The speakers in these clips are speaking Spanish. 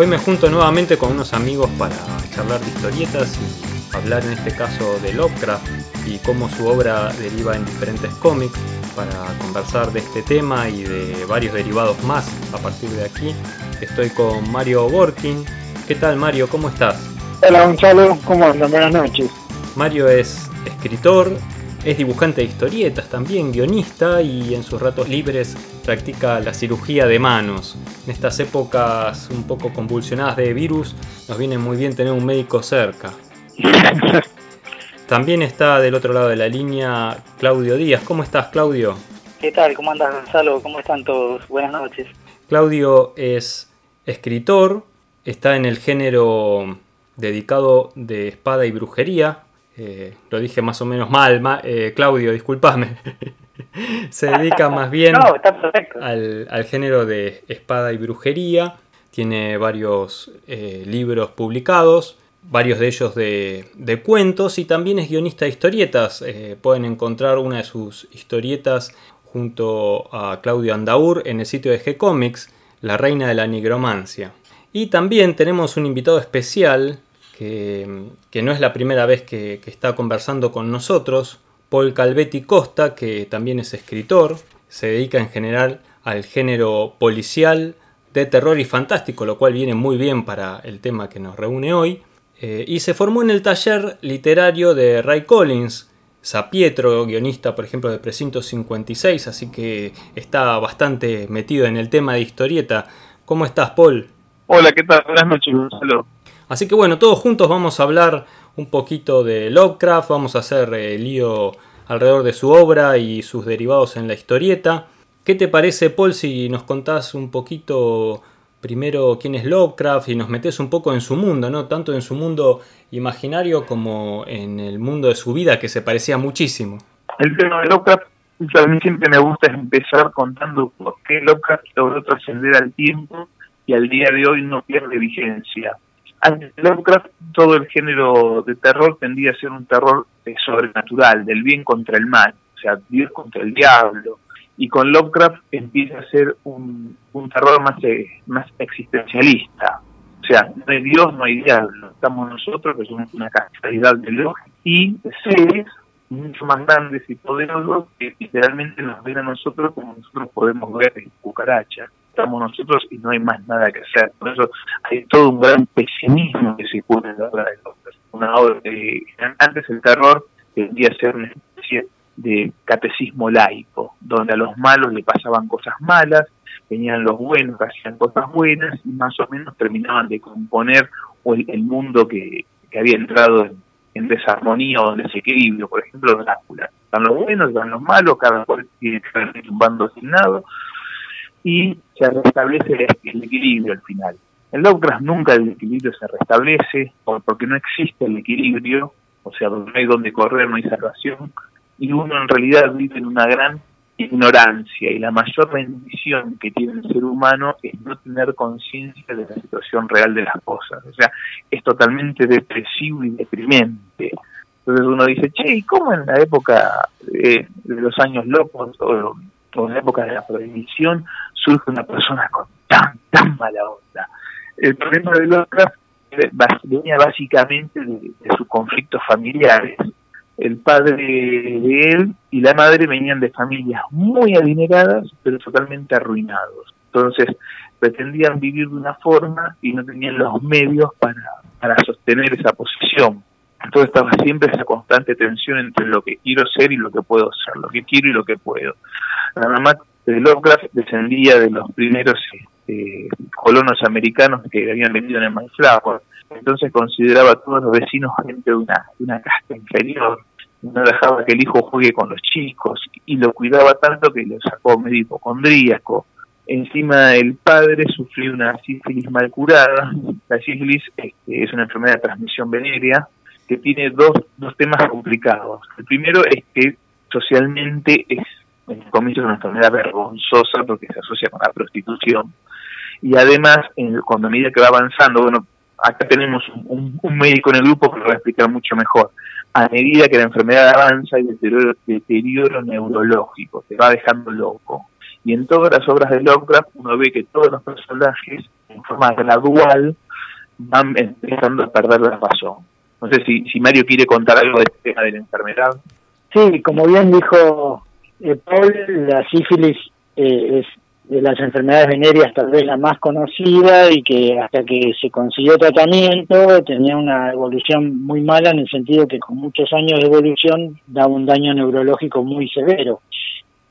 Hoy me junto nuevamente con unos amigos para charlar de historietas y hablar en este caso de Lovecraft y cómo su obra deriva en diferentes cómics para conversar de este tema y de varios derivados más a partir de aquí. Estoy con Mario Borkin. ¿Qué tal Mario? ¿Cómo estás? Hola Gonzalo, ¿cómo andan? Buenas noches. Mario es escritor, es dibujante de historietas también, guionista y en sus ratos libres practica la cirugía de manos. En estas épocas un poco convulsionadas de virus nos viene muy bien tener un médico cerca. También está del otro lado de la línea Claudio Díaz. ¿Cómo estás Claudio? ¿Qué tal? ¿Cómo andas Gonzalo? ¿Cómo están todos? Buenas noches. Claudio es escritor, está en el género dedicado de espada y brujería, eh, lo dije más o menos mal, eh, Claudio, discúlpame. Se dedica más bien al, género de espada y brujería. Tiene varios eh, libros publicados, varios de ellos de, de, cuentos y también es guionista de historietas. pueden encontrar una de sus historietas junto a Claudio Andaur en el sitio de G-Comics, La Reina de la Nigromancia. Y también tenemos un invitado especial que, no es la primera vez que, está conversando con nosotros, Paul Calvetti Costa, que también es escritor, se dedica en general al género policial, de terror y fantástico, lo cual viene muy bien para el tema que nos reúne hoy, eh, y se formó en el taller literario de Ray Collins, Sapietro, guionista por ejemplo de Precinto 56, así que está bastante metido en el tema de historieta. ¿Cómo estás, Paul? Hola, ¿qué tal? Buenas noches, Gonzalo. Así que bueno, todos juntos vamos a hablar un poquito de Lovecraft, vamos a hacer el eh, lío alrededor de su obra y sus derivados en la historieta. ¿Qué te parece, Paul, si nos contás un poquito primero quién es Lovecraft y nos metes un poco en su mundo, ¿no? Tanto en su mundo imaginario como en el mundo de su vida, que se parecía muchísimo. El tema de Lovecraft, a mí siempre me gusta empezar contando por qué Lovecraft logró trascender al tiempo y al día de hoy no pierde vigencia ante Lovecraft todo el género de terror tendía a ser un terror eh, sobrenatural, del bien contra el mal, o sea, Dios contra el diablo. Y con Lovecraft empieza a ser un, terror más, eh, más existencialista. O sea, no hay Dios, no hay diablo. Estamos nosotros, que somos una casualidad de Dios, y seres mucho más grandes y poderosos que literalmente nos ven a nosotros como nosotros podemos ver cucarachas estamos nosotros y no hay más nada que hacer. Por eso hay todo un gran pesimismo que se pone en la obra de Una obra de, antes el terror tendría a ser una especie de catecismo laico, donde a los malos le pasaban cosas malas, venían los buenos que hacían cosas buenas y más o menos terminaban de componer el, mundo que, había entrado en, desarmonía o en desequilibrio. Por ejemplo, Drácula. Están los buenos, están los malos, cada cual tiene que tener un bando asignado y se restablece el equilibrio al final. En Lovecraft nunca el equilibrio se restablece porque no existe el equilibrio, o sea, no hay donde correr, no hay salvación, y uno en realidad vive en una gran ignorancia y la mayor bendición que tiene el ser humano es no tener conciencia de la situación real de las cosas. O sea, es totalmente depresivo y deprimente. Entonces uno dice, che, ¿y cómo en la época de, los años locos o en la época de la prohibición surge una persona con tan, tan mala onda. El problema de Lovecraft venía básicamente de, sus conflictos familiares. El padre de él y la madre venían de familias muy adineradas, pero totalmente arruinados. Entonces, pretendían vivir de una forma y no tenían los medios para, para sostener esa posición. Entonces estaba siempre esa constante tensión entre lo que quiero ser y lo que puedo ser, lo que quiero y lo que puedo. La mamá de Lovecraft descendía de los primeros este, colonos americanos que habían venido en el Mayflower. Entonces consideraba a todos los vecinos gente de una, una casta inferior. No dejaba que el hijo juegue con los chicos y lo cuidaba tanto que lo sacó medio hipocondríaco. Encima el padre sufrió una sífilis mal curada. La sífilis este, es una enfermedad de transmisión venérea que tiene dos, dos temas complicados. El primero es que socialmente es en es una enfermedad vergonzosa porque se asocia con la prostitución. Y además, en, cuando a medida que va avanzando, bueno, acá tenemos un, médico en el grupo que lo va a explicar mucho mejor. A medida que la enfermedad avanza, hay deterioro, deterioro neurológico, te va dejando loco. Y en todas las obras de Lovecraft uno ve que todos los personajes, en forma gradual, van empezando a perder la razón. No sé si, si Mario quiere contar algo del tema de la enfermedad. Sí, como bien dijo eh, Paul, la sífilis eh, es de las enfermedades venéreas tal vez la más conocida y que hasta que se consiguió tratamiento tenía una evolución muy mala en el sentido que con muchos años de evolución daba un daño neurológico muy severo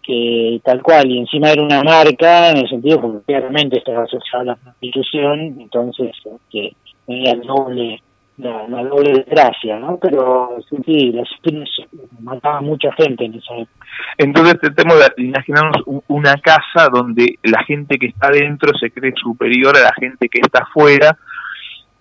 que tal cual y encima era una marca en el sentido que claramente estaba asociada a la prostitución entonces que tenía el doble la, doble desgracia, ¿no? Pero sí, sí las mataban mucha gente en esa época. Entonces tratemos de imaginarnos una casa donde la gente que está dentro se cree superior a la gente que está afuera,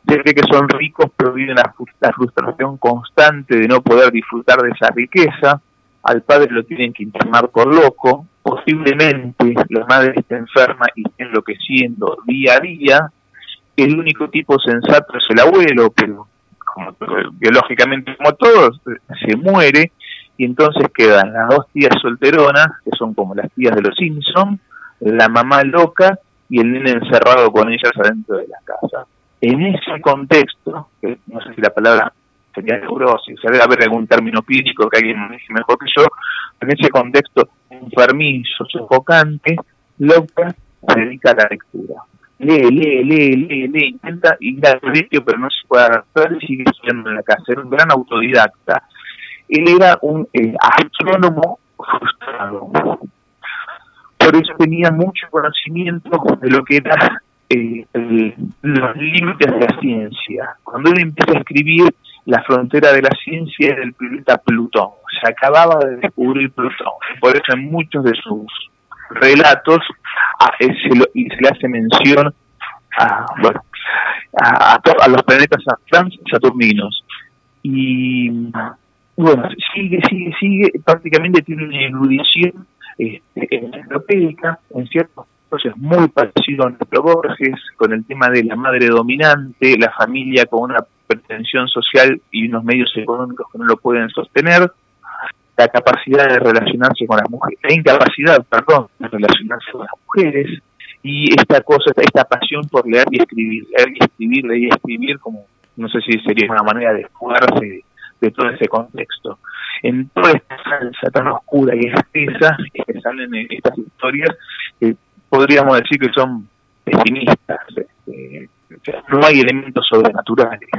se cree que son ricos, pero viven la, la frustración constante de no poder disfrutar de esa riqueza, al padre lo tienen que internar por loco, posiblemente la madre está enferma y está enloqueciendo día a día, el único tipo sensato es el abuelo, pero como, biológicamente como todos, se muere y entonces quedan las dos tías solteronas, que son como las tías de los Simpson, la mamá loca y el nene encerrado con ellas adentro de la casa. En ese contexto, que no sé si la palabra sería neurosis, debe haber algún término clínico que alguien me dice mejor que yo, en ese contexto enfermizo, sofocante, loca se dedica a la lectura lee, lee, lee, lee, lee, intenta ir al colegio pero no se puede adaptar y sigue estudiando en la casa. Era un gran autodidacta. Él era un eh, astrónomo frustrado. Por eso tenía mucho conocimiento de lo que era eh, los límites de la ciencia. Cuando él empieza a escribir, la frontera de la ciencia era el planeta Plutón. Se acababa de descubrir Plutón. Por eso en muchos de sus relatos a, y se le hace mención a, a, a, los planetas saturninos. Y bueno, sigue, sigue, sigue, prácticamente tiene una erudición este, europeica, en ciertos casos muy parecido a nuestro Borges, con el tema de la madre dominante, la familia con una pretensión social y unos medios económicos que no lo pueden sostener, la capacidad de relacionarse con las mujeres, la incapacidad, perdón, de relacionarse con las mujeres, y esta cosa, esta pasión por leer y escribir, leer y escribir, leer y escribir, como no sé si sería una manera de jugarse de, todo ese contexto. En toda esta salsa tan oscura y espesa que salen en estas historias, podríamos decir que son pesimistas, este, no hay elementos sobrenaturales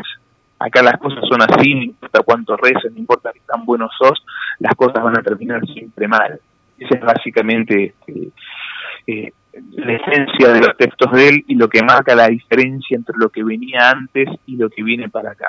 acá las cosas son así, no importa cuánto reces, no importa qué tan buenos sos, las cosas van a terminar siempre mal. Esa es básicamente este, eh, la esencia de los textos de él y lo que marca la diferencia entre lo que venía antes y lo que viene para acá.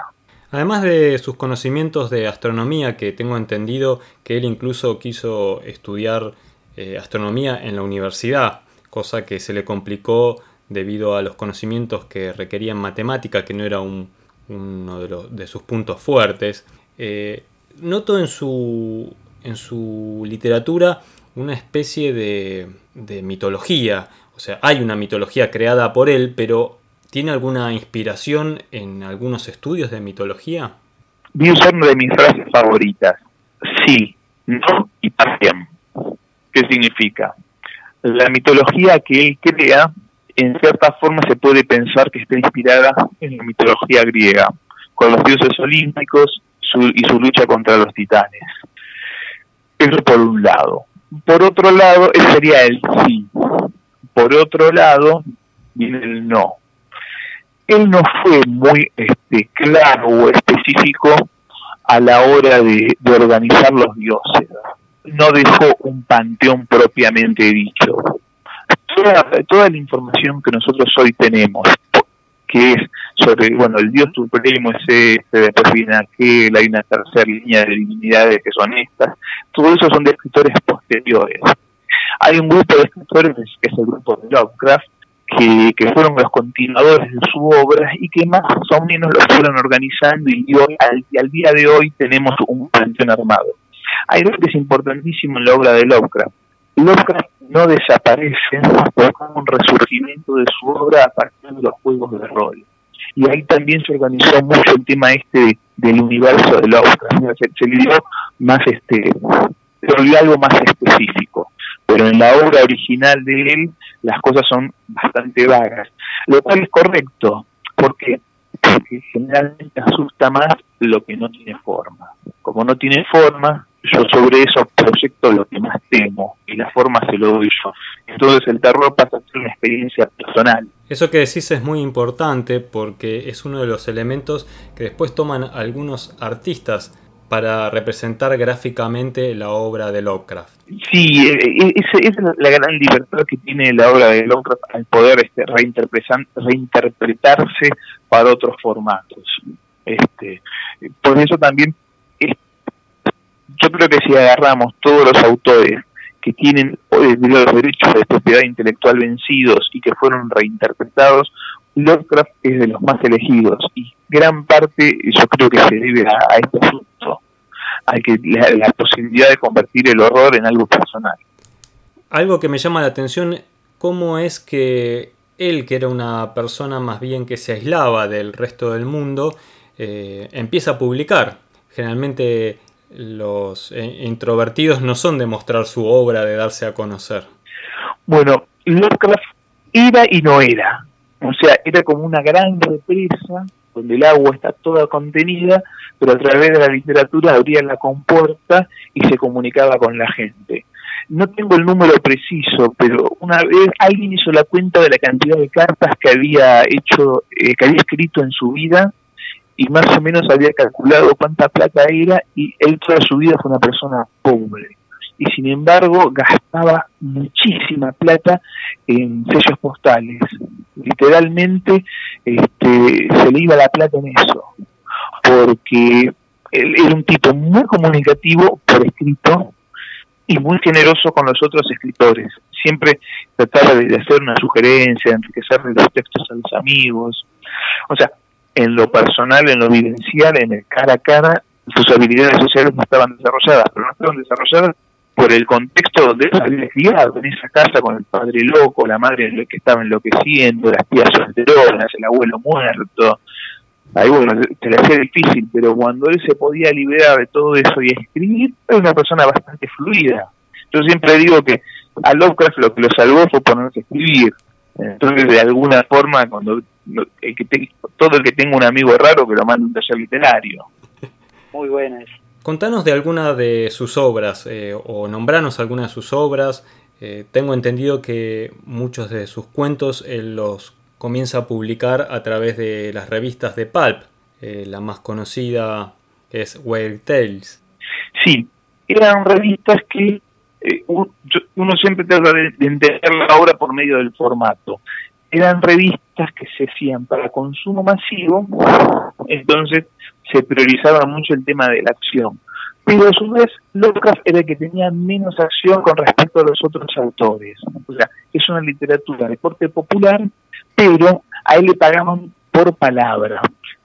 Además de sus conocimientos de astronomía, que tengo entendido que él incluso quiso estudiar eh, astronomía en la universidad, cosa que se le complicó debido a los conocimientos que requerían matemática, que no era un, uno de, sus puntos fuertes. Eh, noto en su, en su literatura una especie de, de mitología. O sea, hay una mitología creada por él, pero ¿tiene alguna inspiración en algunos estudios de mitología? Voy a una de mis frases favoritas. Sí, no y también. ¿Qué significa? La mitología que él crea en cierta forma se puede pensar que está inspirada en la mitología griega, con los dioses olímpicos y su lucha contra los titanes. Eso por un lado. Por otro lado, ese sería el sí. Por otro lado, el no. Él no fue muy este, claro o específico a la hora de organizar los dioses. No dejó un panteón propiamente dicho toda, la información que nosotros hoy tenemos, que es sobre, bueno, el Dios Supremo es este, después viene aquel, hay una tercera línea de divinidades que son estas, todo eso son de escritores posteriores. Hay un grupo de escritores, que es el grupo de Lovecraft, que, que fueron los continuadores de su obra y que más o menos lo fueron organizando y hoy, al, día de hoy tenemos un panteón armado. Hay algo que es importantísimo en la obra de Lovecraft. Lovecraft no desaparece fue como un resurgimiento de su obra a partir de los juegos de rol. Y ahí también se organizó mucho el tema este del universo de Lovecraft. Se, se le dio más, este, se algo más específico. pero en la obra original de él las cosas son bastante vagas, lo cual es correcto, porque generalmente asusta más lo que no tiene forma. Como no tiene forma, yo sobre eso proyecto lo que más temo y la forma se lo doy yo. Entonces el terror pasa a ser una experiencia personal. Eso que decís es muy importante porque es uno de los elementos que después toman algunos artistas para representar gráficamente la obra de Lovecraft. Sí, eh, eh, esa es la gran libertad que tiene la obra de Lovecraft al poder este, reinterpretarse para otros formatos. Este, por eso también yo creo que si agarramos todos los autores que tienen los derechos de propiedad intelectual vencidos y que fueron reinterpretados, Lovecraft es de los más elegidos y gran parte yo creo que se debe a, este asunto, a que la, posibilidad de convertir el horror en algo personal. Algo que me llama la atención, cómo es que él, que era una persona más bien que se aislaba del resto del mundo, eh, empieza a publicar. Generalmente los eh, introvertidos no son de mostrar su obra, de darse a conocer. Bueno, Lovecraft era y no era. O sea, era como una gran represa donde el agua está toda contenida, pero a través de la literatura abría la compuerta y se comunicaba con la gente. No tengo el número preciso, pero una vez alguien hizo la cuenta de la cantidad de cartas que había hecho, eh, que había escrito en su vida y más o menos había calculado cuánta plata era y él toda su vida fue una persona pobre y sin embargo gastaba muchísima plata en sellos postales. Literalmente este, se le iba la plata en eso, porque él era un tipo muy comunicativo por escrito y muy generoso con los otros escritores. Siempre trataba de hacer una sugerencia, de enriquecerle los textos a los amigos. O sea, en lo personal, en lo vivencial, en el cara a cara, sus habilidades sociales no estaban desarrolladas, pero no estaban desarrolladas por el contexto donde él había criado, en esa casa con el padre loco, la madre que estaba enloqueciendo, las tías solteronas, el abuelo muerto. Ahí bueno, se le hacía difícil, pero cuando él se podía liberar de todo eso y escribir, era una persona bastante fluida. Yo siempre digo que a Lovecraft lo que lo salvó fue ponerse a escribir. Entonces, de alguna forma, cuando que todo el que tenga un amigo raro que lo mande un taller literario. Muy buenas. Contanos de alguna de sus obras eh, o nombranos alguna de sus obras. Eh, tengo entendido que muchos de sus cuentos él los comienza a publicar a través de las revistas de Pulp. Eh, la más conocida es Weird Tales. Sí, eran revistas que uno, siempre trata de entender la obra por medio del formato eran revistas que se hacían para consumo masivo, entonces se priorizaba mucho el tema de la acción. Pero a su vez, Lovecraft era el que tenía menos acción con respecto a los otros autores. O sea, es una literatura de corte popular, pero a él le pagaban por palabra.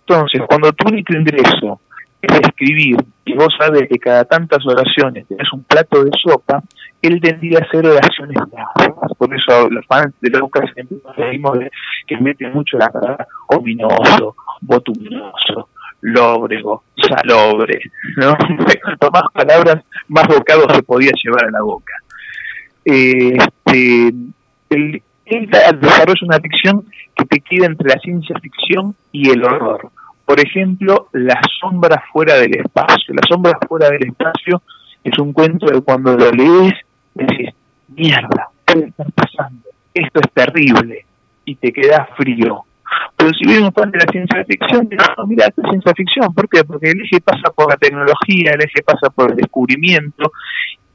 Entonces, cuando tu único ingreso es escribir y vos sabes que cada tantas oraciones tenés un plato de sopa, él tendría a hacer oraciones largas. Por eso los fans de Lucas siempre de que mete mucho la palabra ominoso, botuminoso, lóbrego, salobre, ¿no? Cuanto más palabras, más bocados se podía llevar a la boca. Este, él, él desarrolla una ficción que te queda entre la ciencia ficción y el horror. Por ejemplo, La sombra fuera del espacio. La sombra fuera del espacio es un cuento de cuando lo lees decís, mierda, puede estar pasando, esto es terrible, y te queda frío. Pero si vienes un fan de la ciencia ficción, no, mira, esto es ciencia ficción, ¿por qué? Porque el eje pasa por la tecnología, el eje pasa por el descubrimiento,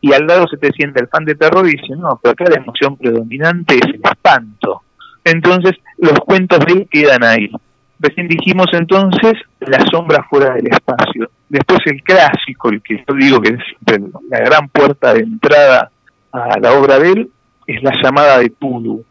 y al lado se te siente el fan de terror y dice, no, pero acá la emoción predominante es el espanto. Entonces, los cuentos de él quedan ahí. Recién dijimos entonces La sombra fuera del espacio. Después el clásico, el que yo digo que es la gran puerta de entrada a la obra de él es la llamada de Tulu.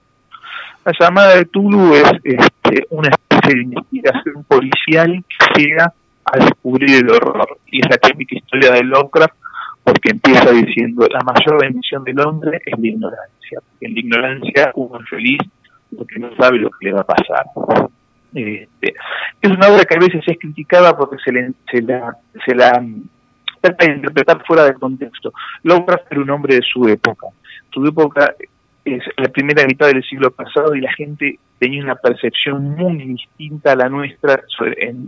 La llamada de Tulu es este, una especie de investigación policial que llega a descubrir el horror. Y es la típica historia de Lovecraft porque empieza diciendo la mayor bendición del hombre es la ignorancia. en la ignorancia uno es feliz porque no sabe lo que le va a pasar. Este, es una obra que a veces es criticada porque se, se la, se la trata de interpretar fuera del contexto. Lovecraft era un hombre de su época. su época es la primera mitad del siglo pasado y la gente tenía una percepción muy distinta a la nuestra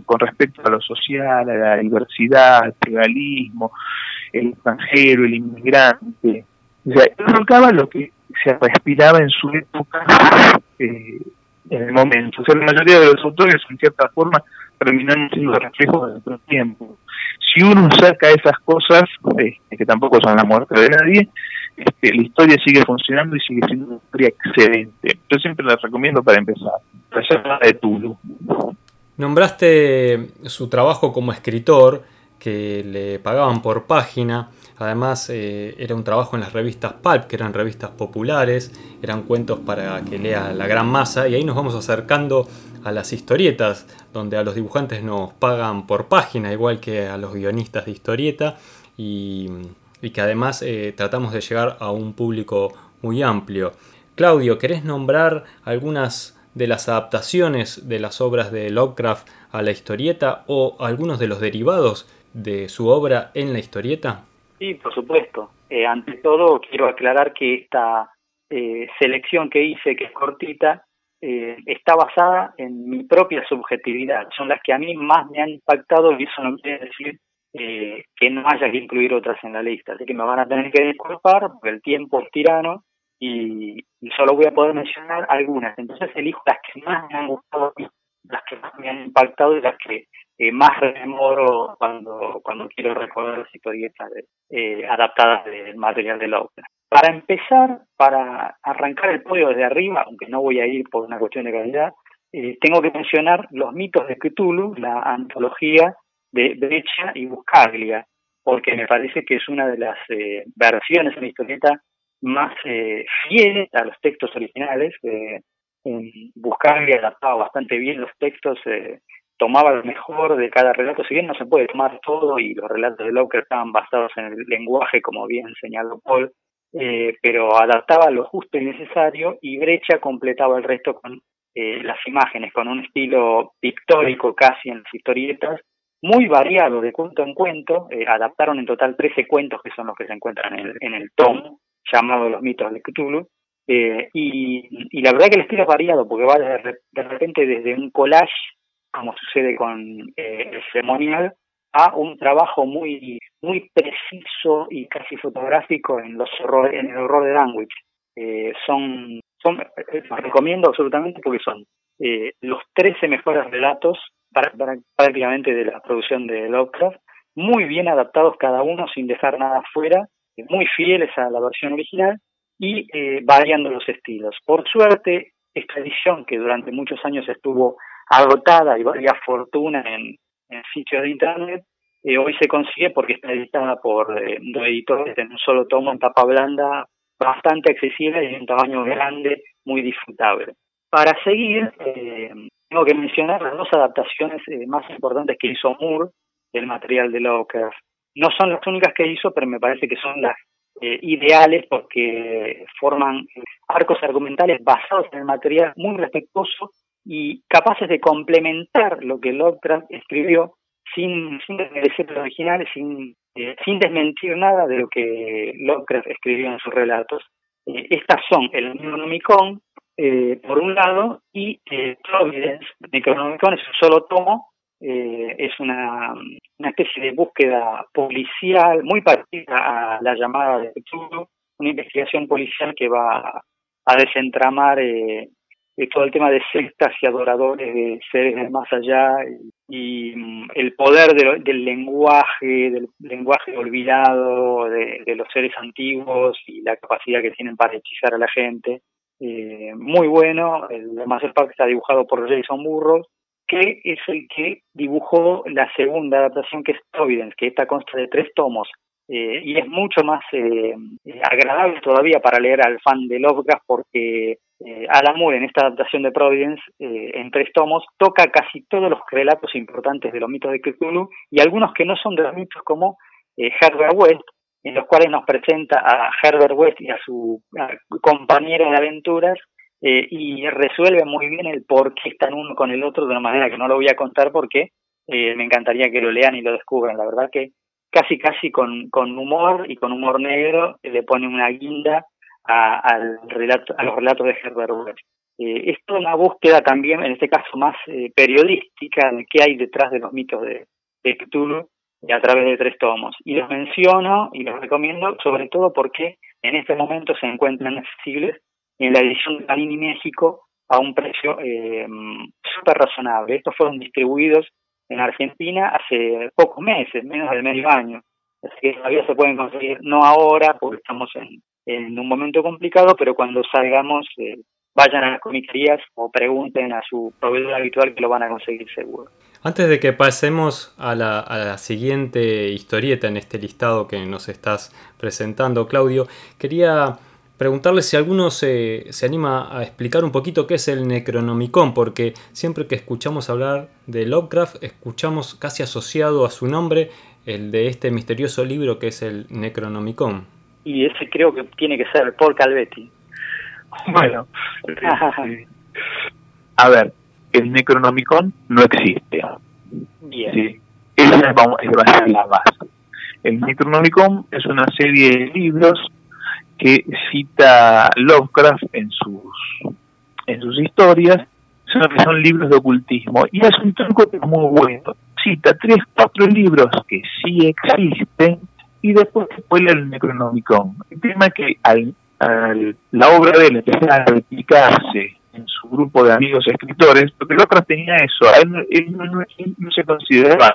con respecto a lo social, a la diversidad, al pluralismo, el extranjero, el inmigrante. O sea, evocaba lo que se respiraba en su época eh, en el momento. O sea, la mayoría de los autores, en cierta forma, terminan siendo reflejos de nuestro tiempo. Si uno saca esas cosas, eh, que tampoco son la muerte de nadie, este, la historia sigue funcionando y sigue siendo una historia excelente. Yo siempre la recomiendo para empezar. La de Tulu. Nombraste su trabajo como escritor, que le pagaban por página. Además, eh, era un trabajo en las revistas Pulp, que eran revistas populares, eran cuentos para que lea la gran masa, y ahí nos vamos acercando a las historietas, donde a los dibujantes nos pagan por página, igual que a los guionistas de historieta, y, que además eh, tratamos de llegar a un público muy amplio. Claudio, ¿querés nombrar algunas de las adaptaciones de las obras de Lovecraft a la historieta o algunos de los derivados de su obra en la historieta? Sí, por supuesto. Eh, ante todo, quiero aclarar que esta eh, selección que hice, que es cortita, eh, está basada en mi propia subjetividad. Son las que a mí más me han impactado y eso no quiere decir que no haya que incluir otras en la lista. Así que me van a tener que disculpar porque el tiempo es tirano y, solo voy a poder mencionar algunas. Entonces elijo las que más me han gustado, las que más me han impactado y las que más rememoro cuando, cuando quiero recordar las historietas eh, adaptadas del material de la ópera. Para empezar, para arrancar el podio desde arriba, aunque no voy a ir por una cuestión de calidad, eh, tengo que mencionar Los mitos de Cthulhu, la antología de Brecha y Buscaglia, porque me parece que es una de las eh, versiones en la historieta más eh, fieles a los textos originales. Eh, Buscaglia adaptaba bastante bien los textos eh, tomaba lo mejor de cada relato, si bien no se puede tomar todo y los relatos de Locke estaban basados en el lenguaje, como bien señaló Paul, eh, pero adaptaba lo justo y necesario y Brecha completaba el resto con eh, las imágenes, con un estilo pictórico casi en las historietas, muy variado de cuento en cuento, eh, adaptaron en total 13 cuentos que son los que se encuentran en el, en el tom llamado Los mitos de Cthulhu, y, la verdad que el estilo es variado porque va de repente desde un collage como sucede con eh, el ceremonial, a un trabajo muy muy preciso y casi fotográfico en los horrores, en el horror de Danwich. Eh, son, son eh, los recomiendo absolutamente porque son eh, los 13 mejores relatos para, prácticamente de la producción de Lovecraft, muy bien adaptados cada uno sin dejar nada fuera, muy fieles a la versión original y variando los estilos. Por suerte, esta edición que durante muchos años estuvo agotada y valía fortuna en, en sitios de internet, eh, hoy se consigue porque está editada por eh, dos editores en un solo tomo en tapa blanda, bastante accesible y en un tamaño grande, muy disfrutable. Para seguir, eh, tengo que mencionar las dos adaptaciones eh, más importantes que hizo Moore del material de Lovecraft. No son las únicas que hizo, pero me parece que son las ideales porque forman arcos argumentales basados en el material muy respetuoso y capaces de complementar lo que Lovecraft escribió sin, sin lo original, sin, eh, sin desmentir nada de lo que Lovecraft escribió en sus relatos. Eh, estas son el Necronomicon, eh, por un lado, y eh, Providence. Necronomicon es un solo tomo, es una, una especie de búsqueda policial muy parecida a la llamada de Cthulhu, una investigación policial que va a desentramar eh, todo el tema de sectas y adoradores de seres del más allá y, mm, el poder del lenguaje, del lenguaje olvidado de, los seres antiguos y la capacidad que tienen para hechizar a la gente. Eh, muy bueno, el mayor parte está dibujado por Jason Burroughs, que es el que dibujó la segunda adaptación que es Providence, que esta consta de tres tomos. Eh, y es mucho más eh, agradable todavía para leer al fan de Lovecraft porque eh, en esta adaptación de Providence eh, en tres tomos toca casi todos los relatos importantes de los mitos de Cthulhu y algunos que no son de los mitos como eh, Herbert West en los cuales nos presenta a Herbert West y a su compañero de aventuras eh, y resuelve muy bien el por qué están uno con el otro de una manera que no lo voy a contar porque eh, me encantaría que lo lean y lo descubran. La verdad que casi casi con, con humor y con humor negro le pone una guinda a, relato, a los relatos de Herbert West. Eh, es toda una búsqueda también, en este caso más eh, periodística, de qué hay detrás de los mitos de, de Cthulhu a través de tres tomos. Y los menciono y los recomiendo sobre todo porque en este momento se encuentran accesibles en la edición de Panini México a un precio eh, súper razonable. Estos fueron distribuidos en Argentina hace pocos meses, menos de medio año. Así que todavía se pueden conseguir, no ahora, porque estamos en, en un momento complicado, pero cuando salgamos, eh, vayan a las comisarías o pregunten a su proveedor habitual que lo van a conseguir seguro. Antes de que pasemos a la, a la, siguiente historieta en este listado que nos estás presentando, Claudio, quería preguntarle si alguno se, se, anima a explicar un poquito qué es el Necronomicon, porque siempre que escuchamos hablar de Lovecraft, escuchamos casi asociado a su nombre el de este misterioso libro que es el Necronomicon. Y ese creo que tiene que ser Paul Calvetti. Bueno, a ver, el Necronomicon no existe. Bien. Sí, esa vamos, va a ser la base. El Necronomicon es una serie de libros que cita Lovecraft en sus en sus historias, son, son libros de ocultismo. Y es un truco que es muy bueno. Cita tres, cuatro libros que sí existen y después spoiler el Necronomicon. El tema es que al, al, la obra de él empezó a replicarse en su grupo de amigos escritores, porque Lovecraft tenía eso, él, él, no, él no, se consideraba,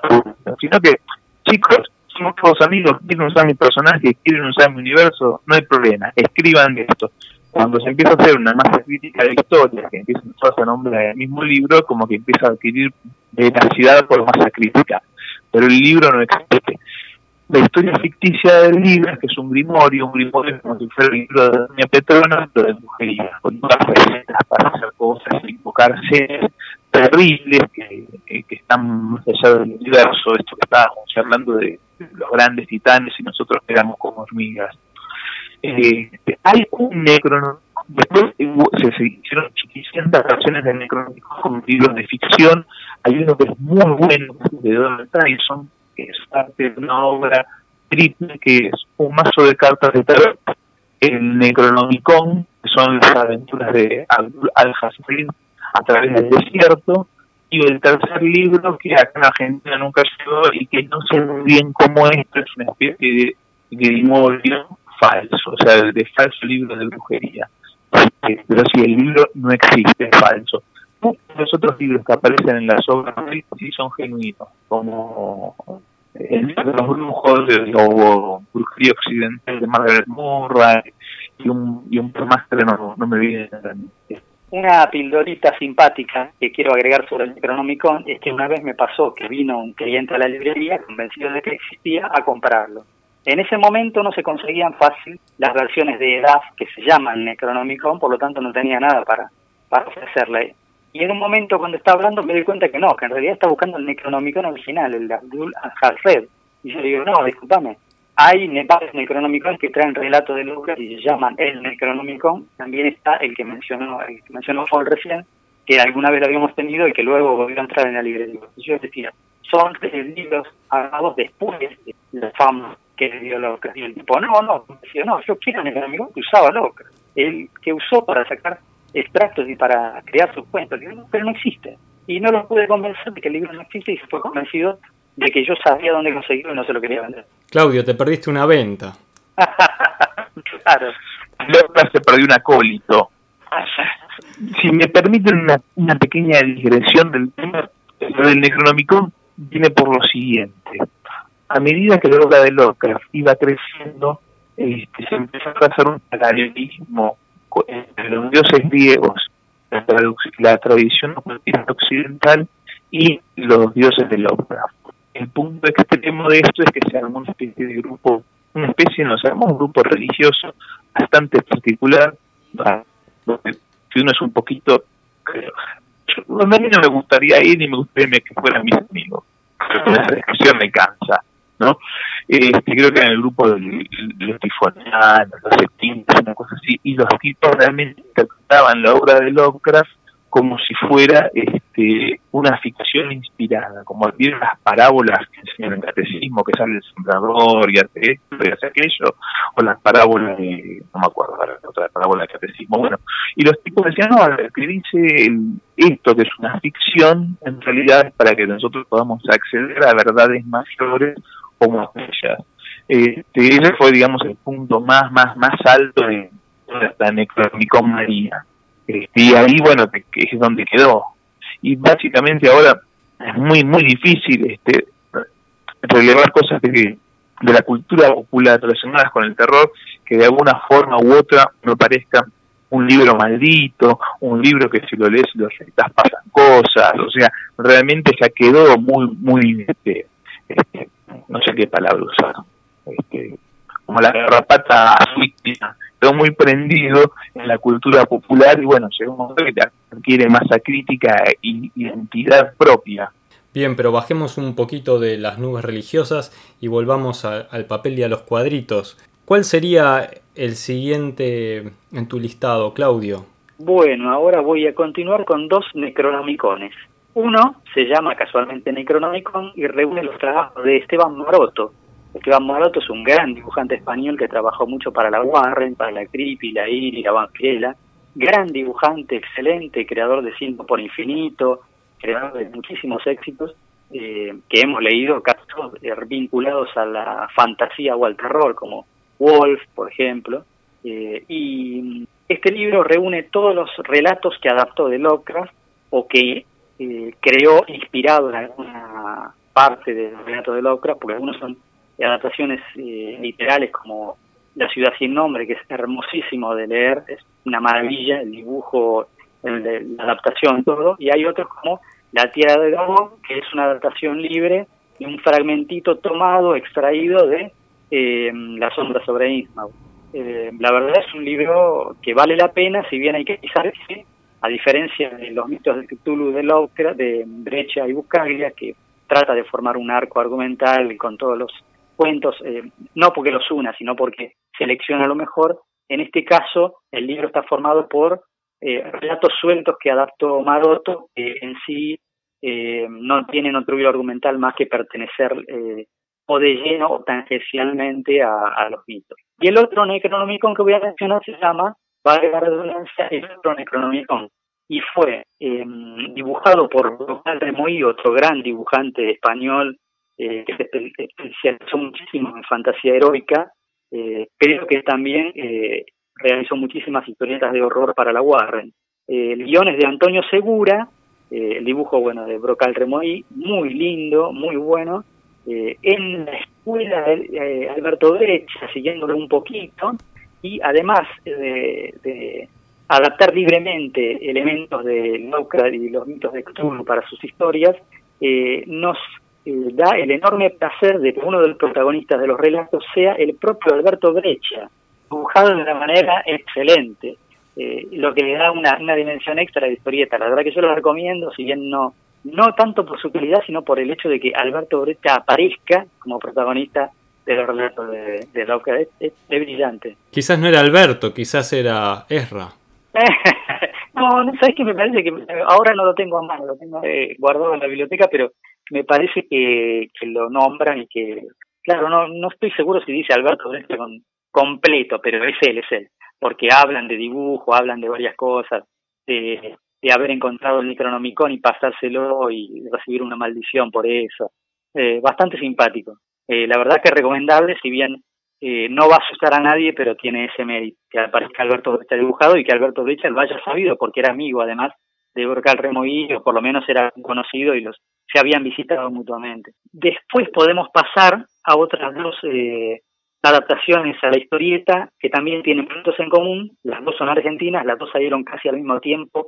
sino que, chicos, somos todos amigos, quieren usar mi personaje, quieren usar mi universo, no hay problema, escriban esto. Cuando se empieza a hacer una masa crítica de historia, que empieza a nombre del mismo libro, como que empieza a adquirir veracidad por masa crítica. Pero el libro no existe la historia ficticia del libro, que es un grimorio, un grimorio como si fuera el libro de Doña Petrona, pero de brujería, con todas recetas para hacer cosas, invocar seres terribles que, que están más allá del universo, esto que estábamos hablando de los grandes titanes y nosotros quedamos como hormigas. Eh, hay un necro después se, se hicieron suficientes versiones del Necronomicon como libros de ficción, hay uno que es muy bueno, de Donald Tyson, que es parte de una obra triple que es un mazo de cartas de tarot, el Necronomicon, que son las aventuras de Al-Hasrin a través del desierto, y el tercer libro que acá en Argentina nunca llegó y que no sé muy bien cómo es, pero es una especie de grimorio falso, o sea, de falso libro de brujería. Pero si el libro no existe, es falso los otros libros que aparecen en las obras sí son genuinos, como el libro de los brujos o brujería occidental de Margaret Murray y un, y un no, no me viene una pildorita simpática que quiero agregar sobre el Necronomicon es que una vez me pasó que vino un cliente a la librería convencido de que existía a comprarlo. En ese momento no se conseguían fácil las versiones de edad que se llaman Necronomicon, por lo tanto no tenía nada para, para ofrecerle. Y en un momento cuando estaba hablando me di cuenta que no, que en realidad está buscando el Necronomicon original, el de Abdul al Y yo le digo, no, discúlpame, hay varios Necronomicon que traen relato de Lucas y se llaman el Necronomicon. También está el que mencionó, el que mencionó Paul recién, que alguna vez lo habíamos tenido y que luego volvió a entrar en la librería. Yo decía, son libros armados después de la fama que le dio Lucas. Y el tipo, no, no, decía, no, yo quiero el Necronomicon que usaba Lucas. El que usó para sacar extractos y para crear sus cuentos, pero no existe. Y no lo pude convencer de que el libro no existe y se fue convencido de que yo sabía dónde conseguirlo y no se lo quería vender. Claudio, te perdiste una venta. claro. Luego se perdió un acólito. si me permiten una, una pequeña digresión del tema, lo del Necronomicon viene por lo siguiente. A medida que la obra de Lovecraft iba creciendo, este, se empezó a hacer un paralelismo entre los dioses griegos, la, la tradición occidental y los dioses de Lovecraft. El punto extremo de esto es que se armó una especie de grupo, una especie, no, se un grupo religioso bastante particular, que uno es un poquito, donde a mí no me gustaría ir ni me gustaría que fueran mis amigos, pero esa descripción me cansa. ¿no? Este, creo que en el grupo de los tifonianos, los septientes, una cosa así, y los tipos realmente interpretaban la obra de Lovecraft como si fuera este, una ficción inspirada, como vieron las parábolas que enseñan en el catecismo, que sale el sembrador y hace esto y hace aquello, o las parábolas de, no me acuerdo, otra parábola del catecismo, bueno, y los tipos decían, no, escribirse esto que es una ficción, en realidad es para que nosotros podamos acceder a verdades mayores como aquellas. Este, ese fue, digamos, el punto más, más, más alto de esta necromicomanía. Este, y ahí, bueno, que, es donde quedó. Y básicamente ahora es muy, muy difícil este relevar cosas de, la cultura popular relacionadas con el terror que de alguna forma u otra no parezca un libro maldito, un libro que si lo lees lo recitas pasan cosas, o sea, realmente ya quedó muy, muy, este, este, no sé qué palabra usar, este, como la garrapata víctima muy prendido en la cultura popular y bueno, llega un momento que adquiere masa crítica y identidad propia. Bien, pero bajemos un poquito de las nubes religiosas y volvamos al papel y a los cuadritos. ¿Cuál sería el siguiente en tu listado, Claudio? Bueno, ahora voy a continuar con dos necronomicones. Uno se llama casualmente Necronomicon y reúne los trabajos de Esteban Maroto, Esteban Maroto es un gran dibujante español que trabajó mucho para la Warren, para la Creepy, la IRI, la Banfiela. Gran dibujante, excelente, creador de Cinco por Infinito, creador de muchísimos éxitos eh, que hemos leído, casos eh, vinculados a la fantasía o al terror, como Wolf, por ejemplo. Eh, y este libro reúne todos los relatos que adaptó de Lovecraft o que creó inspirado en alguna parte del relato de Lovecraft, porque algunos son adaptaciones eh, literales como La ciudad sin nombre, que es hermosísimo de leer, es una maravilla, el dibujo, la adaptación, todo, y hay otros como La tierra de Dragón, que es una adaptación libre y un fragmentito tomado, extraído de eh, La sombra sobre Innsmouth. Eh, la verdad es un libro que vale la pena, si bien hay que quizás a diferencia de los mitos de Cthulhu de Lovecraft, de Brecha y Buscaglia, que trata de formar un arco argumental con todos los cuentos, eh, no porque los una, sino porque selecciona lo mejor. En este caso, el libro está formado por eh, relatos sueltos que adaptó Maroto, que en sí eh, no tienen otro hilo argumental más que pertenecer o de lleno o tangencialmente a, los mitos. Y el otro Necronomicon que voy a mencionar se llama, valga la el otro Necronomicon, y fue dibujado por Rocal Remoy, otro gran dibujante español eh, que se especializó muchísimo en fantasía heroica, eh, creo que también eh, realizó muchísimas historietas de horror para la Warren. el guion es de Antonio Segura, el dibujo bueno de Brocal Remoy, muy lindo, muy bueno. en la escuela de Alberto Brecha, siguiéndolo un poquito, y además de, adaptar libremente elementos de Lovecraft y los mitos de Cthulhu para sus historias, nos eh, da el enorme placer de que uno de los protagonistas de los relatos sea el propio Alberto Brecha, dibujado de una manera excelente, eh, lo que le da una, una dimensión extra de historieta. La verdad que yo lo recomiendo, si bien no no tanto por su calidad, sino por el hecho de que Alberto Brecha aparezca como protagonista de los relatos de, de Lauca. Es, es, brillante. Quizás no era Alberto, quizás era Ezra. no, no sabes que me parece que ahora no lo tengo a mano, lo tengo eh, guardado en la biblioteca, pero me parece que, lo nombran y que, claro, no, no estoy seguro si dice Alberto con, completo, pero es él, es él, porque hablan de dibujo, hablan de varias cosas, de, de haber encontrado el Necronomicon y pasárselo y recibir una maldición por eso. Eh, bastante simpático. Eh, la verdad que recomendable, si bien eh, no va a asustar a nadie, pero tiene ese mérito, que aparezca Alberto Brecht dibujado y que Alberto Brecht lo haya sabido, porque era amigo además de Borcal Remoí, o por lo menos era conocido y los se habían visitado mutuamente. Después podemos pasar a otras dos eh, adaptaciones a la historieta que también tienen puntos en común. Las dos son argentinas, las dos salieron casi al mismo tiempo,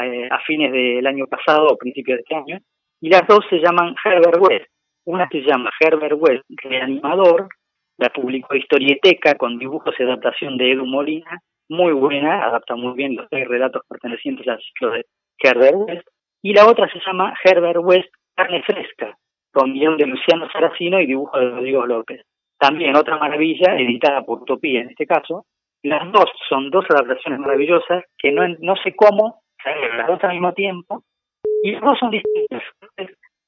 eh, a fines del año pasado o principios de este año. Y las dos se llaman Herbert West. Una se llama Herbert West Reanimador, la publicó Historieteca con dibujos y adaptación de Edu Molina, muy buena, adapta muy bien los tres relatos pertenecientes al ciclo de Herbert West. Y la otra se llama Herbert West Carne Fresca, con guion de Luciano Saracino y dibujo de Rodrigo López. También otra maravilla, editada por Utopía en este caso. Las dos son dos adaptaciones maravillosas que no, no sé cómo salieron las dos al mismo tiempo y las dos son distintas.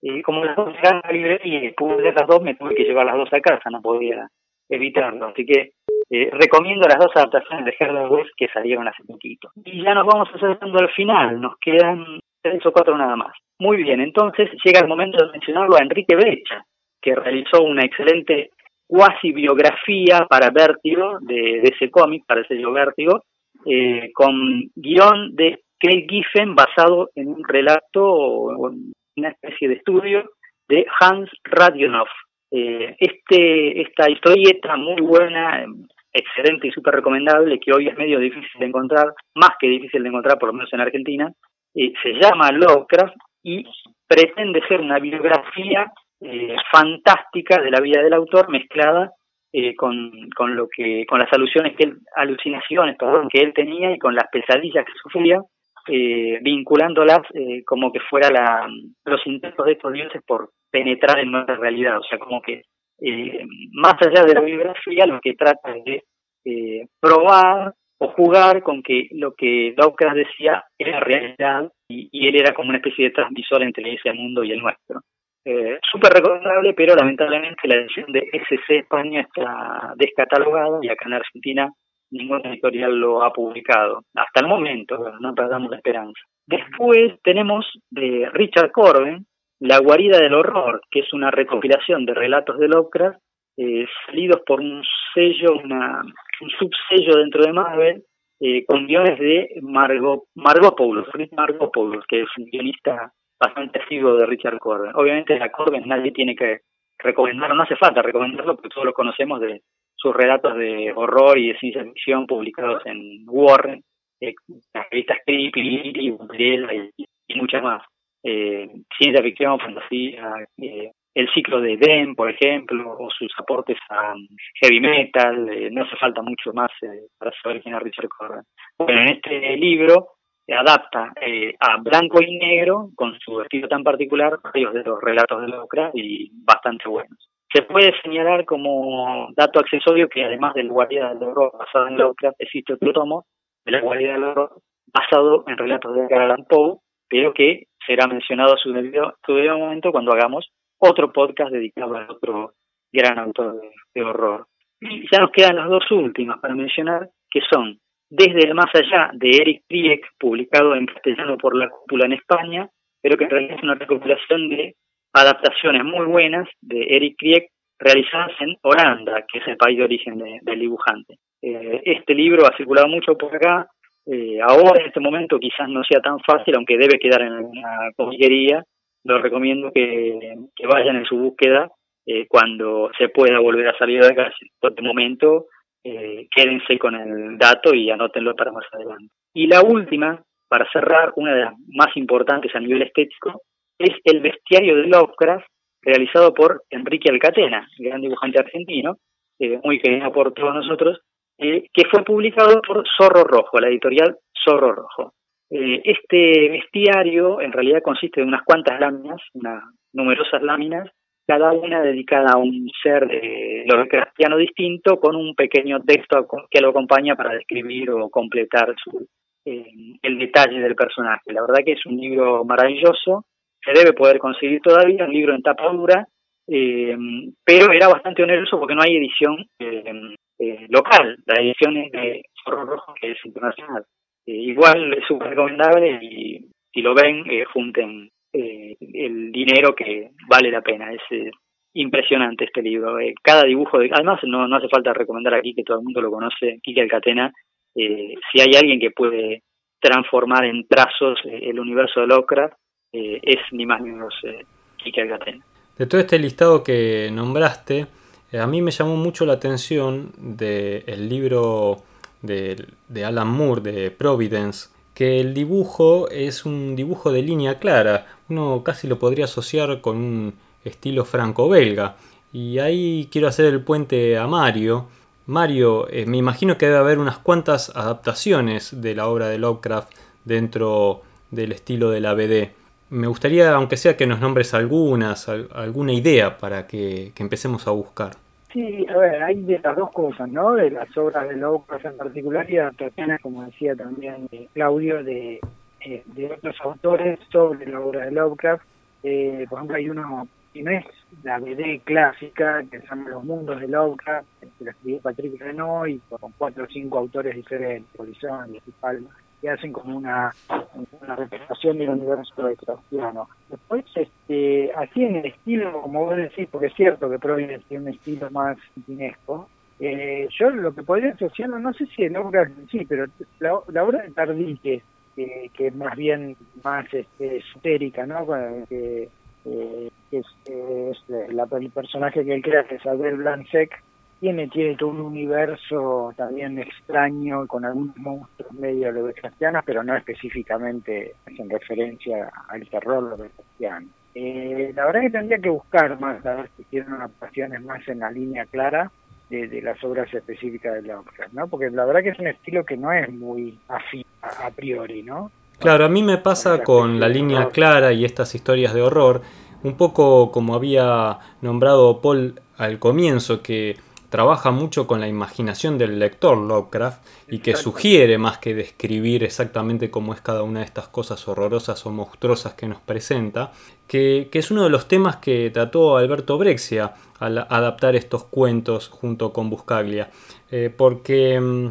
y como las dos la librería y pude leer las dos, me tuve que llevar las dos a casa, no podía evitarlo. Así que eh, recomiendo las dos adaptaciones de Herbert West que salieron hace poquito. Y ya nos vamos acercando al final, nos quedan tres o cuatro nada más. Muy bien, entonces llega el momento de mencionarlo a Enrique Brecha, que realizó una excelente cuasi biografía para Vértigo de, ese cómic, para el sello Vértigo, eh, con guion de Craig Giffen basado en un relato o una especie de estudio de Hans Radionov. Eh, este, esta historieta muy buena, excelente y súper recomendable, que hoy es medio difícil de encontrar, más que difícil de encontrar, por lo menos en Argentina, eh, se llama Lovecraft y pretende ser una biografía eh, fantástica de la vida del autor mezclada eh, con, con lo que con las alusiones que él, alucinaciones que él tenía y con las pesadillas que sufría eh, vinculándolas eh, como que fuera la, los intentos de estos dioses por penetrar en nuestra realidad. O sea como que eh, más allá de la biografía lo que trata es de eh, probar o jugar con que lo que Lovecraft decía era realidad y, y, él era como una especie de transmisor entre ese mundo y el nuestro. Eh, Súper recomendable, pero lamentablemente la edición de SC España está descatalogada y acá en Argentina ningún editorial lo ha publicado. Hasta el momento, no perdamos la esperanza. Después tenemos de Richard Corben, La guarida del horror, que es una recopilación de relatos de Lovecraft eh, salidos por un sello, una, un subsello dentro de Marvel, eh, con guiones de Margopoulos, Margopoulos, que es un guionista bastante asiduo de Richard Corben. Obviamente a Corben nadie tiene que recomendarlo, no hace falta recomendarlo porque todos lo conocemos de sus relatos de horror y de ciencia ficción publicados en Warren, eh, las revistas Creepy, y, y, muchas más. Eh, ciencia ficción, fantasía, eh, el ciclo de Den, por ejemplo, o sus aportes a heavy metal, no hace falta mucho más para saber quién es Richard Corben. Bueno, en este libro adapta eh, a blanco y negro, con su estilo tan particular, varios de los relatos de Lovecraft y bastante buenos. Se puede señalar como dato accesorio que además del Guardia del Horror basado en Lovecraft, existe otro tomo de la Guardia del Horror basado en relatos de Edgar Allan Poe, pero que será mencionado a su debido, momento cuando hagamos otro podcast dedicado a otro gran autor de, de horror. Ya nos quedan las dos últimas para mencionar, que son desde el más allá de Eric Prieck, publicado en castellano por la cúpula en España, pero que en realidad es una recopilación de adaptaciones muy buenas de Eric Prieck realizadas en Holanda, que es el país de origen del dibujante. Eh, este libro ha circulado mucho por acá, eh, ahora en este momento quizás no sea tan fácil, aunque debe quedar en alguna comiquería, lo recomiendo que, que vayan en su búsqueda eh, cuando se pueda volver a salir de casa. Por el momento eh, quédense con el dato y anótenlo para más adelante. Y la última, para cerrar, una de las más importantes a nivel estético, es el bestiario de Lovecraft, realizado por Enrique Alcatena, gran dibujante argentino, eh, muy querido por todos nosotros, eh, que fue publicado por Zorro Rojo, la editorial Zorro Rojo. Eh, este bestiario en realidad consiste de unas cuantas láminas, unas numerosas láminas, cada una dedicada a un ser de cristiano distinto con un pequeño texto que lo acompaña para describir o completar su, el detalle del personaje. La verdad que es un libro maravilloso, se debe poder conseguir todavía, un libro en tapa dura, eh, pero era bastante oneroso porque no hay edición eh, eh local, la edición es de Zorro Rojo que es internacional. Igual es súper recomendable y si lo ven, junten el dinero que vale la pena. Es impresionante este libro. Cada dibujo, de, además no, no hace falta recomendar aquí que todo el mundo lo conoce, Kike Alcatena. Si hay alguien que puede transformar en trazos el universo de Lovecraft, es ni más ni menos Kike Alcatena. De todo este listado que nombraste, a mí me llamó mucho la atención del el libro de, de Alan Moore, de Providence, que el dibujo es un dibujo de línea clara. Uno casi lo podría asociar con un estilo franco-belga. Y ahí quiero hacer el puente a Mario. Mario, eh, me imagino que debe haber unas cuantas adaptaciones de la obra de Lovecraft dentro del estilo de la BD. Me gustaría, aunque sea que nos nombres algunas, alguna idea para que, que empecemos a buscar. Sí, a ver, hay de las dos cosas, ¿no? De las obras de Lovecraft en particular y adaptaciones, como decía también Claudio, de eh, de otros autores sobre la obra de Lovecraft. Eh, por ejemplo, hay uno que no es la BD clásica, que se llama Los Mundos de Lovecraft, que lo escribió Patrick Renault y con cuatro o cinco autores diferentes, Polizón y Palma, que hacen como una, una representación del universo Lovecraftiano. Después, este, así en el estilo, como vos decís, porque es cierto que Providence tiene un estilo más pinesco, eh, yo lo que podría asociarlo, no sé si el obra sí, pero la, obra de Tardique, que, que es más bien más este, esotérica, ¿no? Que, eh, es, el personaje que él crea, que es Abel Blancek, tiene, tiene todo un universo también extraño, con algunos monstruos medio lovecraftianos, pero no específicamente en referencia al terror lovecraftiano. Eh, la verdad que tendría que buscar más, a ver si tienen adaptaciones más en la línea clara, de, las obras específicas de Lovecraft, ¿no? Porque la verdad que es un estilo que no es muy afín a, priori, ¿no? Claro, a mí me pasa con la línea clara y estas historias de horror, un poco como había nombrado Paul al comienzo, que trabaja mucho con la imaginación del lector Lovecraft y que sugiere más que describir exactamente cómo es cada una de estas cosas horrorosas o monstruosas que nos presenta, que, es uno de los temas que trató Alberto Brexia al adaptar estos cuentos junto con Buscaglia, eh, porque mm,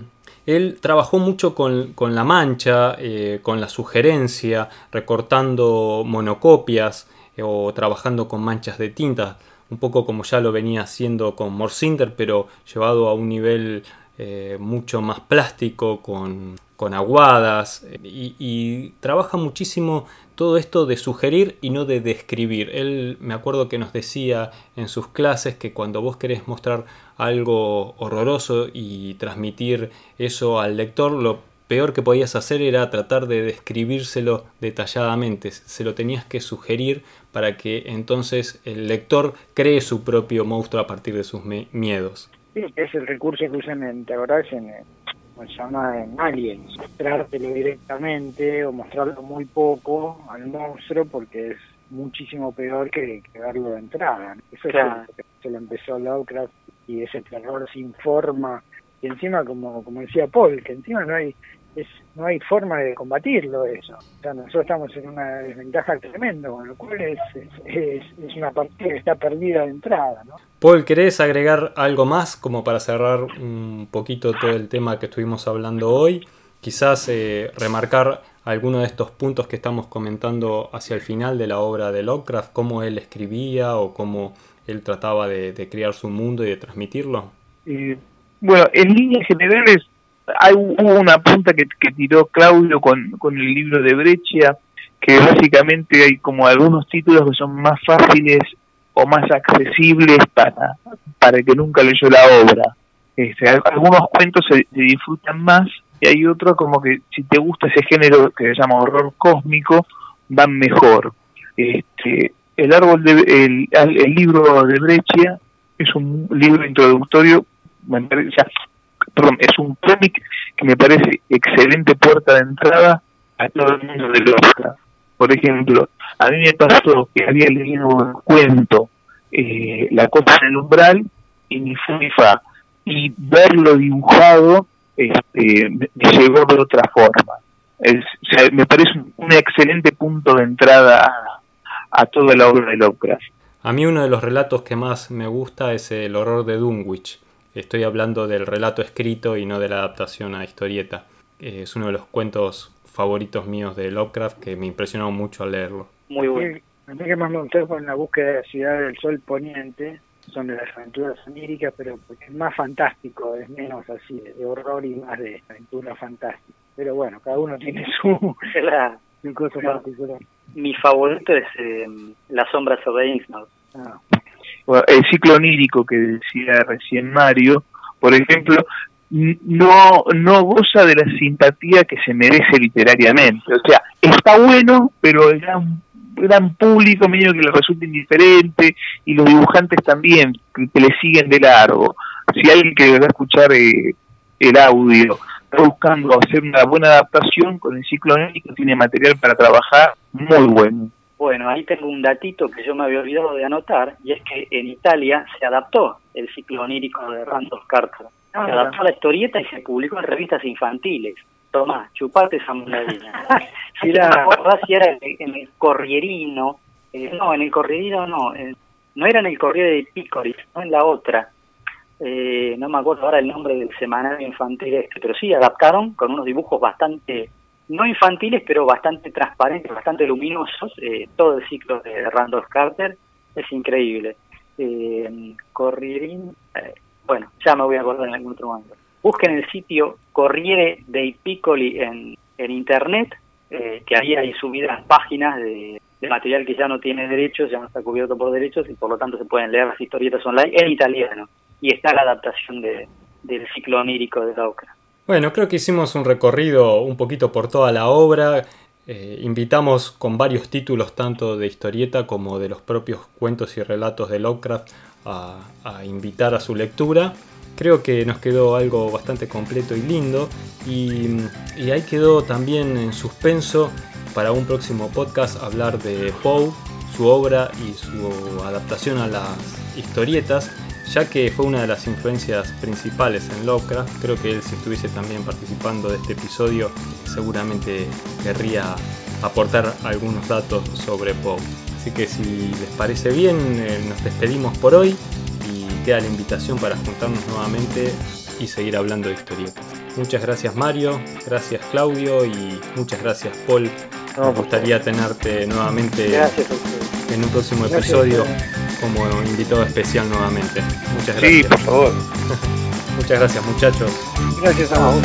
él trabajó mucho con, la mancha, eh, con la sugerencia, recortando monocopias eh, o trabajando con manchas de tinta un poco como ya lo venía haciendo con Morsinder, pero llevado a un nivel eh, mucho más plástico, con, aguadas, y, trabaja muchísimo todo esto de sugerir y no de describir. Él me acuerdo que nos decía en sus clases que cuando vos querés mostrar algo horroroso y transmitir eso al lector, lo peor que podías hacer era tratar de describírselo detalladamente, se lo tenías que sugerir para que entonces el lector cree su propio monstruo a partir de sus miedos. Sí, es el recurso que usan en, ¿te acordás? En, se llama en Aliens, mostrártelo directamente o mostrarlo muy poco al monstruo porque es muchísimo peor que, verlo de entrada. Eso es lo que se lo empezó Lovecraft y ese terror sin forma y encima como como decía Paul que encima no hay es, no hay forma de combatirlo eso. O sea, nosotros estamos en una desventaja tremenda, con lo cual es, es, es, una partida que está perdida de entrada. ¿no? Paul, ¿querés agregar algo más como para cerrar un poquito todo el tema que estuvimos hablando hoy? Quizás eh, remarcar algunos de estos puntos que estamos comentando hacia el final de la obra de Lovecraft, cómo él escribía o cómo él trataba de, crear su mundo y de transmitirlo. Eh, bueno, en líneas generales hay, una punta que, tiró Claudio con, con el libro de Breccia, que básicamente hay como algunos títulos que son más fáciles o más accesibles para, para el que nunca leyó la obra. Este, algunos cuentos se, disfrutan más y hay otros como que si te gusta ese género que se llama horror cósmico, van mejor. Este, el árbol de, el, el libro de Breccia es un libro introductorio, perdón, es un cómic que me parece excelente puerta de entrada a todo el mundo del Oscar. Por ejemplo, a mí me pasó que había leído un cuento, eh, La Copa en el Umbral, y ni fu ni fa, y verlo dibujado este, me, llegó de otra forma. Es, me parece un, excelente punto de entrada a, a toda la obra de Lovecraft. A mí uno de los relatos que más me gusta es el horror de Dunwich Estoy hablando del relato escrito y no de la adaptación a historieta. Es uno de los cuentos favoritos míos de Lovecraft que me impresionó mucho al leerlo. Muy bueno. A mí que más me gustó fue la búsqueda de la ciudad del sol poniente, son de las aventuras oníricas, pero es más fantástico, es menos así de horror y más de aventura fantástica. Pero bueno, cada uno tiene su, la, cosa particular. Mi favorito es eh, Las sombras sobre Innsmouth. Ah el ciclo onírico que decía recién Mario, por ejemplo, no, no goza de la simpatía que se merece literariamente. O sea, está bueno, pero el gran, gran público medio que le resulta indiferente y los dibujantes también que, le siguen de largo. Si alguien que va a escuchar eh, el audio está buscando hacer una buena adaptación con el ciclo onírico, tiene material para trabajar muy bueno. Bueno, ahí tengo un datito que yo me había olvidado de anotar, y es que en Italia se adaptó el ciclo onírico de Randolph Carter. se ah, adaptó a la historieta y se publicó en revistas infantiles. tomá, chupate esa mandarina. era, si era en el corrierino, eh, no, en el corrierino no, no era en el corriere de Picoris, no en la otra. Eh, no me acuerdo ahora el nombre del semanario infantil este, pero sí adaptaron con unos dibujos bastante, no infantiles, pero bastante transparentes, bastante luminosos, eh, todo el ciclo de Randolph Carter, es increíble. Eh, Corrierín, eh, bueno, ya me voy a acordar en algún otro momento. Busquen el sitio Corriere dei Piccoli en, en internet, eh, que ahí hay subidas páginas de, material que ya no tiene derechos, ya no está cubierto por derechos y por lo tanto se pueden leer las historietas online en italiano. Y está la adaptación de, del ciclo onírico de Lovecraft. Bueno, creo que hicimos un recorrido un poquito por toda la obra. Eh, invitamos con varios títulos, tanto de historieta como de los propios cuentos y relatos de Lovecraft, a, invitar a su lectura. Creo que nos quedó algo bastante completo y lindo. Y, y ahí quedó también en suspenso para un próximo podcast hablar de Poe, su obra y su adaptación a las historietas ya que fue una de las influencias principales en Lovecraft. Creo que él si estuviese también participando de este episodio seguramente querría aportar algunos datos sobre Poe. Así que si les parece bien, eh, nos despedimos por hoy y queda la invitación para juntarnos nuevamente y seguir hablando de historietas. Muchas gracias Mario, gracias Claudio y muchas gracias Paul. Me gustaría tenerte nuevamente en un próximo episodio como invitado especial nuevamente. Muchas gracias. Sí, por favor. Muchas gracias muchachos. Gracias a vos,